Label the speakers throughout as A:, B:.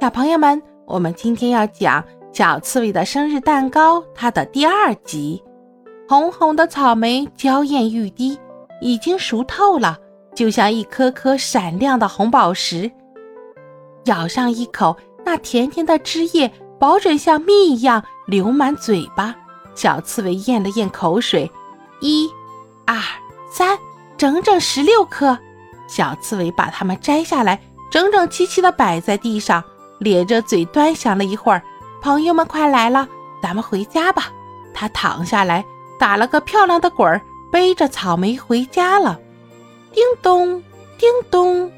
A: 小朋友们，我们今天要讲小刺猬的生日蛋糕，它的第二集。红红的草莓娇艳欲滴，已经熟透了，就像一颗颗闪亮的红宝石。咬上一口，那甜甜的汁液保准像蜜一样流满嘴巴。小刺猬咽了咽口水，一、二、三，整整十六颗。小刺猬把它们摘下来，整整齐齐地摆在地上。咧着嘴端详了一会儿，朋友们快来了，咱们回家吧。他躺下来，打了个漂亮的滚儿，背着草莓回家了。叮咚，叮咚，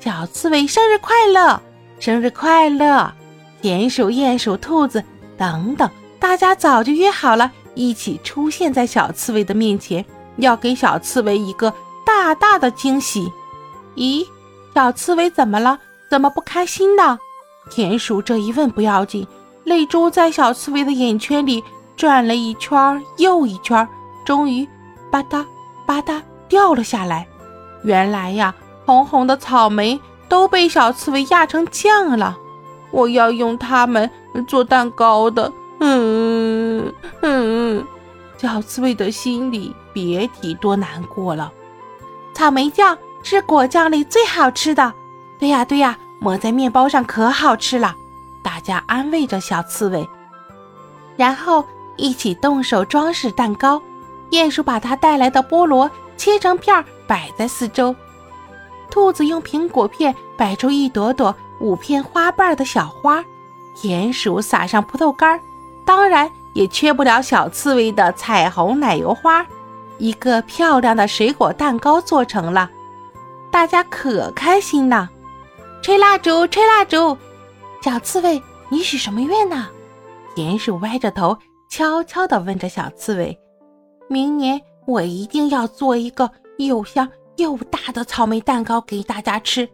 A: 小刺猬生日快乐，生日快乐！田鼠、鼹鼠、兔子等等，大家早就约好了，一起出现在小刺猬的面前，要给小刺猬一个大大的惊喜。咦，小刺猬怎么了？怎么不开心呢？田鼠这一问不要紧，泪珠在小刺猬的眼圈里转了一圈又一圈，终于吧嗒吧嗒掉了下来。原来呀，红红的草莓都被小刺猬压成酱了。我要用它们做蛋糕的。嗯嗯，小刺猬的心里别提多难过了。草莓酱是果酱里最好吃的。对呀对呀。抹在面包上可好吃了，大家安慰着小刺猬，然后一起动手装饰蛋糕。鼹鼠把它带来的菠萝切成片摆在四周，兔子用苹果片摆出一朵朵五片花瓣的小花，鼹鼠撒上葡萄干，当然也缺不了小刺猬的彩虹奶油花。一个漂亮的水果蛋糕做成了，大家可开心了。吹蜡烛，吹蜡烛！小刺猬，你许什么愿呢？田鼠歪着头，悄悄地问着小刺猬：“明年我一定要做一个又香又大的草莓蛋糕给大家吃。”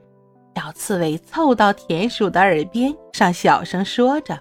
A: 小刺猬凑到田鼠的耳边上小声说着。